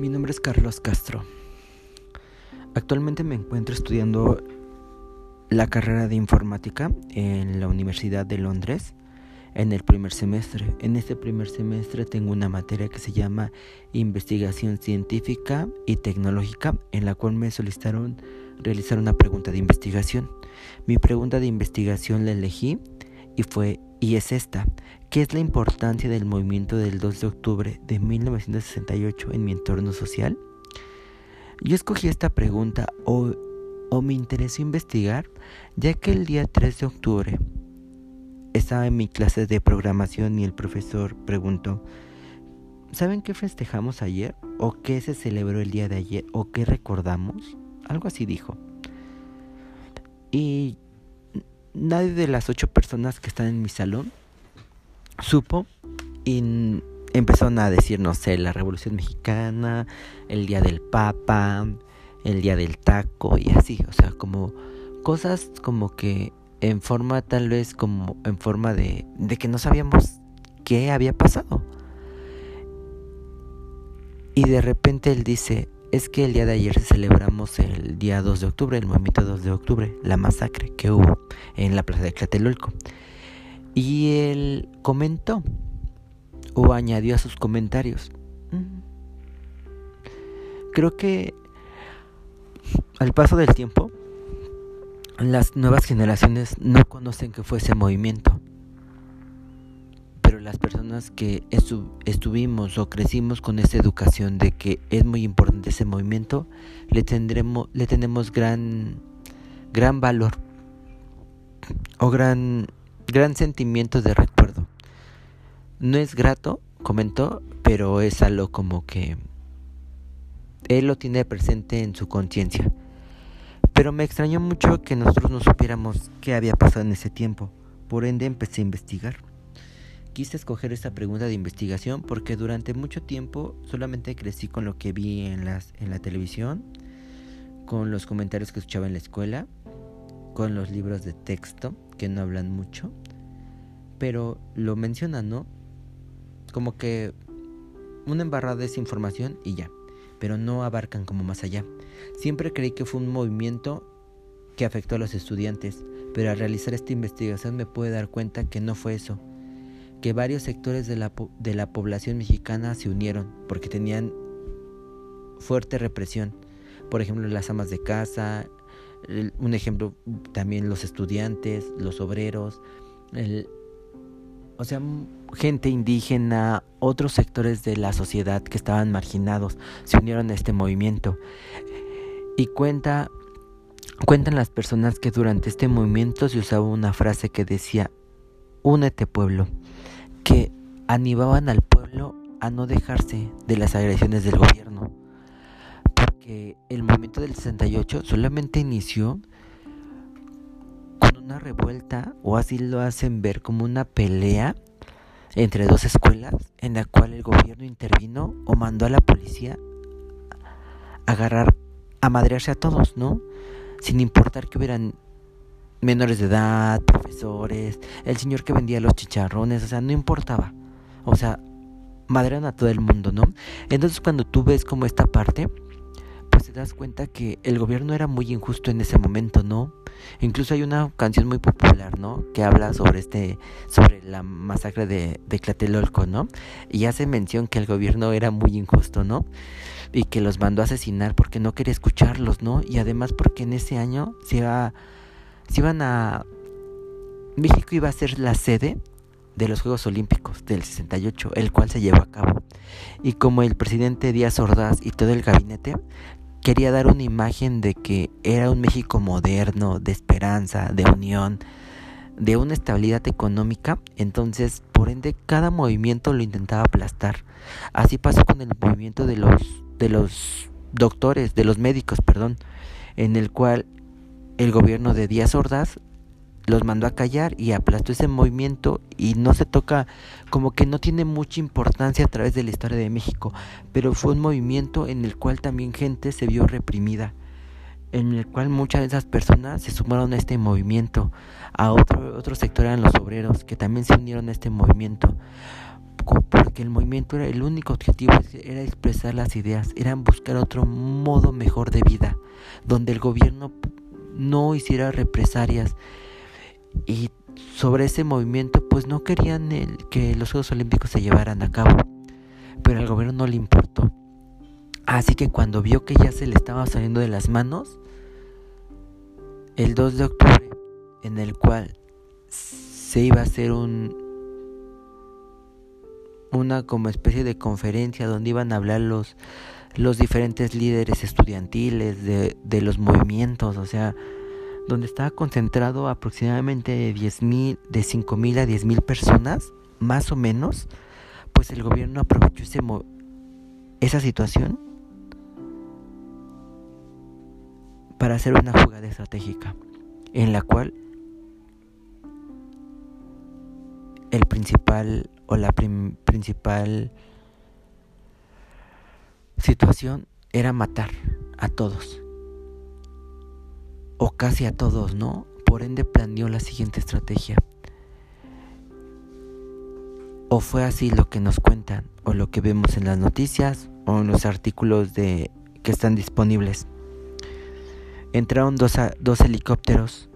Mi nombre es Carlos Castro. Actualmente me encuentro estudiando la carrera de informática en la Universidad de Londres en el primer semestre. En este primer semestre tengo una materia que se llama investigación científica y tecnológica en la cual me solicitaron realizar una pregunta de investigación. Mi pregunta de investigación la elegí y fue y es esta, ¿qué es la importancia del movimiento del 2 de octubre de 1968 en mi entorno social? Yo escogí esta pregunta o, o me interesó investigar ya que el día 3 de octubre estaba en mi clase de programación y el profesor preguntó, ¿saben qué festejamos ayer? ¿O qué se celebró el día de ayer? ¿O qué recordamos? Algo así dijo. Y nadie de las ocho personas que están en mi salón supo y empezaron a decir, no sé, la Revolución Mexicana, el Día del Papa, el Día del Taco y así, o sea, como cosas como que en forma tal vez como en forma de, de que no sabíamos qué había pasado. Y de repente él dice, es que el día de ayer celebramos el día 2 de octubre, el movimiento 2 de octubre, la masacre que hubo en la plaza de Tlatelolco. Y él comentó o añadió a sus comentarios. Mm, creo que al paso del tiempo, las nuevas generaciones no conocen que fue ese movimiento las personas que estuvimos o crecimos con esa educación de que es muy importante ese movimiento, le tendremos, le tenemos gran, gran valor o gran, gran sentimiento de recuerdo. No es grato, comentó, pero es algo como que él lo tiene presente en su conciencia. Pero me extrañó mucho que nosotros no supiéramos qué había pasado en ese tiempo. Por ende empecé a investigar. Quise escoger esta pregunta de investigación porque durante mucho tiempo solamente crecí con lo que vi en, las, en la televisión, con los comentarios que escuchaba en la escuela, con los libros de texto que no hablan mucho, pero lo mencionan, ¿no? Como que una embarrada esa información y ya, pero no abarcan como más allá. Siempre creí que fue un movimiento que afectó a los estudiantes, pero al realizar esta investigación me pude dar cuenta que no fue eso que varios sectores de la, de la población mexicana se unieron porque tenían fuerte represión. Por ejemplo, las amas de casa, un ejemplo también los estudiantes, los obreros, o sea, gente indígena, otros sectores de la sociedad que estaban marginados se unieron a este movimiento. Y cuenta, cuentan las personas que durante este movimiento se usaba una frase que decía, únete pueblo que animaban al pueblo a no dejarse de las agresiones del gobierno. Porque el movimiento del 68 solamente inició una revuelta, o así lo hacen ver como una pelea entre dos escuelas en la cual el gobierno intervino o mandó a la policía agarrar, a madrearse a todos, ¿no? Sin importar que hubieran menores de edad, profesores, el señor que vendía los chicharrones, o sea, no importaba. O sea, madrean a todo el mundo, ¿no? Entonces cuando tú ves como esta parte, pues te das cuenta que el gobierno era muy injusto en ese momento, ¿no? Incluso hay una canción muy popular, ¿no? Que habla sobre este, sobre la masacre de, de Tlatelolco, ¿no? Y hace mención que el gobierno era muy injusto, ¿no? Y que los mandó a asesinar porque no quería escucharlos, ¿no? Y además porque en ese año se iba se iban a... México iba a ser la sede de los Juegos Olímpicos del 68, el cual se llevó a cabo. Y como el presidente Díaz Ordaz y todo el gabinete quería dar una imagen de que era un México moderno, de esperanza, de unión, de una estabilidad económica, entonces por ende cada movimiento lo intentaba aplastar. Así pasó con el movimiento de los de los doctores, de los médicos, perdón, en el cual el gobierno de Díaz Ordaz los mandó a callar y aplastó ese movimiento y no se toca como que no tiene mucha importancia a través de la historia de México, pero fue un movimiento en el cual también gente se vio reprimida en el cual muchas de esas personas se sumaron a este movimiento. A otro, otro sector eran los obreros, que también se unieron a este movimiento. Porque el movimiento era el único objetivo, era expresar las ideas, era buscar otro modo mejor de vida, donde el gobierno no hiciera represalias. Y sobre ese movimiento, pues no querían el, que los Juegos Olímpicos se llevaran a cabo. Pero al gobierno no le importó. Así que cuando vio que ya se le estaba saliendo de las manos, el 2 de octubre, en el cual se iba a hacer un una como especie de conferencia donde iban a hablar los los diferentes líderes estudiantiles de, de los movimientos, o sea, donde estaba concentrado aproximadamente de 10.000, de 5.000 a 10.000 personas, más o menos, pues el gobierno aprovechó ese esa situación para hacer una jugada estratégica en la cual el principal o la principal situación era matar a todos o casi a todos, ¿no? Por ende planeó la siguiente estrategia. O fue así lo que nos cuentan o lo que vemos en las noticias o en los artículos de que están disponibles entraron dos, dos helicópteros,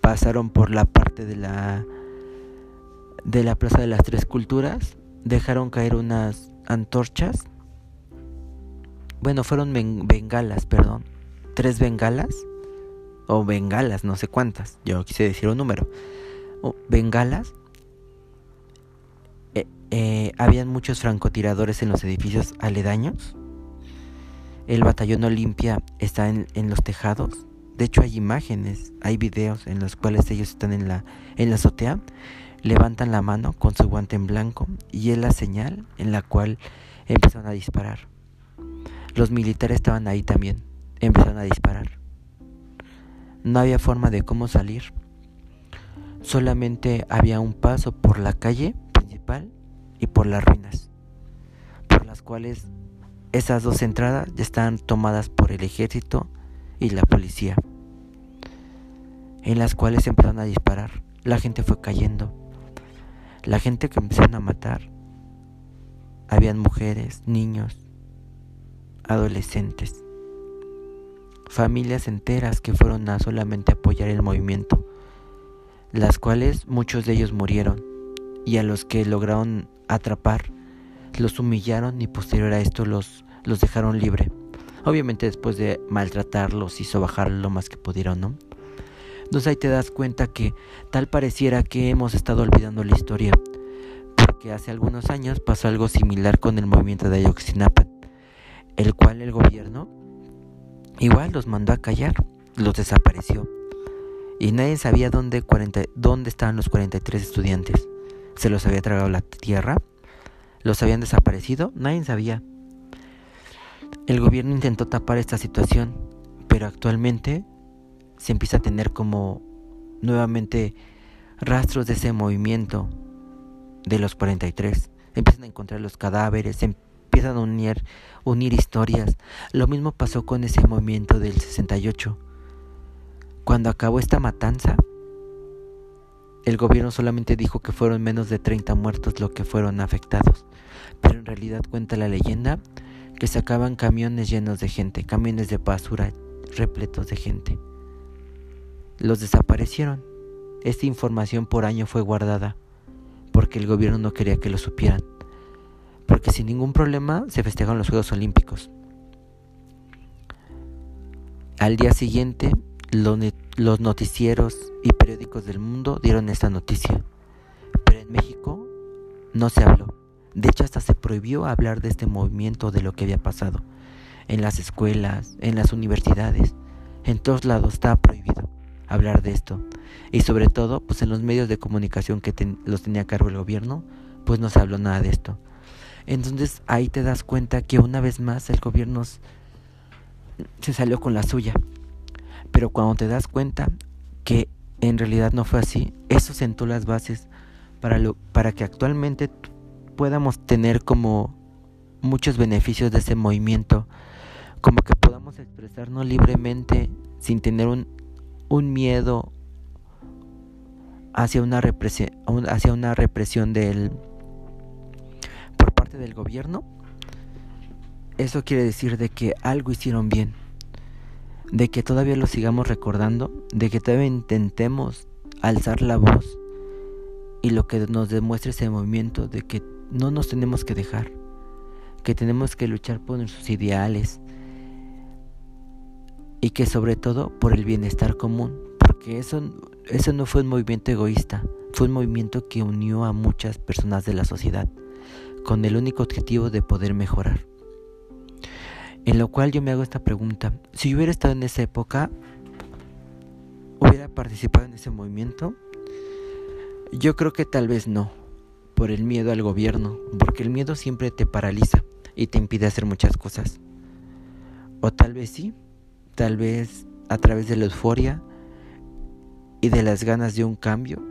pasaron por la parte de la de la Plaza de las Tres Culturas, dejaron caer unas antorchas, bueno, fueron bengalas, perdón, tres bengalas, o bengalas, no sé cuántas, yo quise decir un número, o bengalas, eh, eh, habían muchos francotiradores en los edificios aledaños, el batallón Olimpia está en, los tejados. De hecho hay imágenes, hay videos en los cuales ellos están en la, en la azotea, levantan la mano con su guante en blanco y es la señal en la cual empezaron a disparar. Los militares estaban ahí también, empezaron a disparar. No había forma de cómo salir. Solamente había un paso por la calle principal y por las ruinas, por las cuales esas dos entradas ya estaban tomadas por el ejército y la policía, en las cuales empezaron a disparar. La gente fue cayendo. La gente que empezaron a matar, habían mujeres, niños, adolescentes, familias enteras que fueron a solamente apoyar el movimiento, las cuales muchos de ellos murieron y a los que lograron atrapar los humillaron y posterior a esto los, los dejaron libre. Obviamente después de maltratarlos hizo bajar lo más que pudieron, ¿no? Entonces ahí te das cuenta que tal pareciera que hemos estado olvidando la historia, porque hace algunos años pasó algo similar con el movimiento de Ayotzinapa, el cual el gobierno igual los mandó a callar, los desapareció. Y nadie sabía dónde, 40, dónde estaban los 43 estudiantes. Se los había tragado la tierra los habían desaparecido, nadie sabía. El gobierno intentó tapar esta situación, pero actualmente se empieza a tener como nuevamente rastros de ese movimiento de los 43. Empiezan a encontrar los cadáveres, empiezan a unir, historias. Lo mismo pasó con ese movimiento del 68. Cuando acabó esta matanza, el gobierno solamente dijo que fueron menos de 30 muertos los que fueron afectados, pero en realidad cuenta la leyenda que sacaban camiones llenos de gente, camiones de basura repletos de gente. Los desaparecieron. Esta información por año fue guardada porque el gobierno no quería que lo supieran, porque sin ningún problema se festejaron los Juegos Olímpicos. Al día siguiente, los noticieros y periódicos del mundo dieron esta noticia, pero en México no se habló. De hecho, hasta se prohibió hablar de este movimiento, de lo que había pasado. En las escuelas, en las universidades, en todos lados estaba prohibido hablar de esto. Y sobre todo, pues en los medios de comunicación que los tenía a cargo el gobierno, pues no se habló nada de esto. Entonces ahí te das cuenta que una vez más el gobierno se salió con la suya. Pero cuando te das cuenta que en realidad no fue así, eso sentó las bases para, lo, para que actualmente podamos tener como muchos beneficios de ese movimiento, como que podamos expresarnos libremente sin tener un, un miedo hacia una represión hacia una represión del del gobierno eso quiere decir de que algo hicieron bien de que todavía lo sigamos recordando de que todavía intentemos alzar la voz y lo que nos demuestra ese movimiento de que no nos tenemos que dejar que tenemos que luchar por nuestros ideales y que sobre todo por el bienestar común, porque eso, eso no fue un movimiento egoísta, fue un movimiento que unió a muchas personas de la sociedad con el único objetivo de poder mejorar. En lo cual yo me hago esta pregunta, si yo hubiera estado en esa época, hubiera participado en ese movimiento, yo creo que tal vez no, por el miedo al gobierno, porque el miedo siempre te paraliza y te impide hacer muchas cosas. O tal vez sí, tal vez a través de la euforia y de las ganas de un cambio,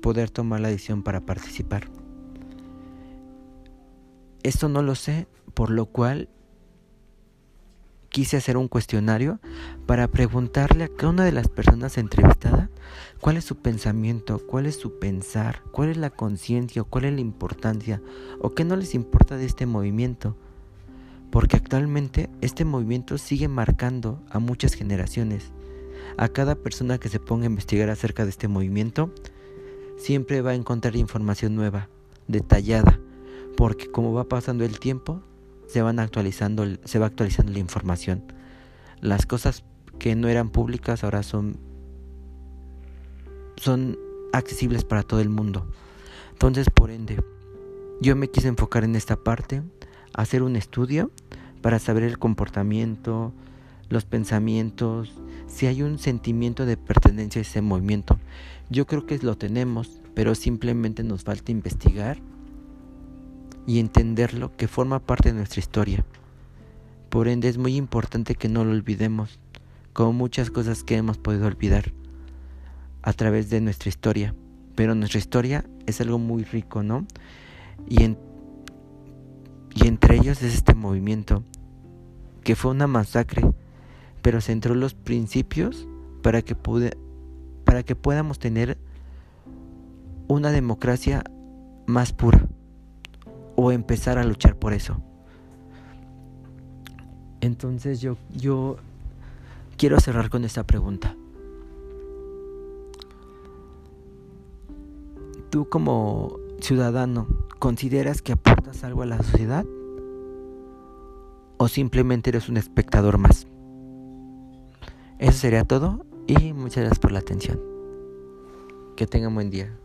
poder tomar la decisión para participar. Esto no lo sé, por lo cual quise hacer un cuestionario para preguntarle a cada una de las personas entrevistadas cuál es su pensamiento, cuál es su pensar, cuál es la conciencia, cuál es la importancia o qué no les importa de este movimiento porque actualmente este movimiento sigue marcando a muchas generaciones. A cada persona que se ponga a investigar acerca de este movimiento, siempre va a encontrar información nueva, detallada, porque como va pasando el tiempo, se van actualizando, se va actualizando la información. Las cosas que no eran públicas ahora son son accesibles para todo el mundo. Entonces, por ende, yo me quise enfocar en esta parte hacer un estudio para saber el comportamiento, los pensamientos, si hay un sentimiento de pertenencia a ese movimiento. Yo creo que lo tenemos, pero simplemente nos falta investigar y entenderlo que forma parte de nuestra historia. Por ende es muy importante que no lo olvidemos, como muchas cosas que hemos podido olvidar a través de nuestra historia. Pero nuestra historia es algo muy rico, ¿no? Y y entre ellos es este movimiento, que fue una masacre, pero centró los principios para que, para que podamos tener una democracia más pura o empezar a luchar por eso. Entonces yo, yo quiero cerrar con esta pregunta. Tú como ciudadano, ¿consideras que aportas algo a la sociedad? ¿O simplemente eres un espectador más? Eso sería todo y muchas gracias por la atención. Que tengan buen día.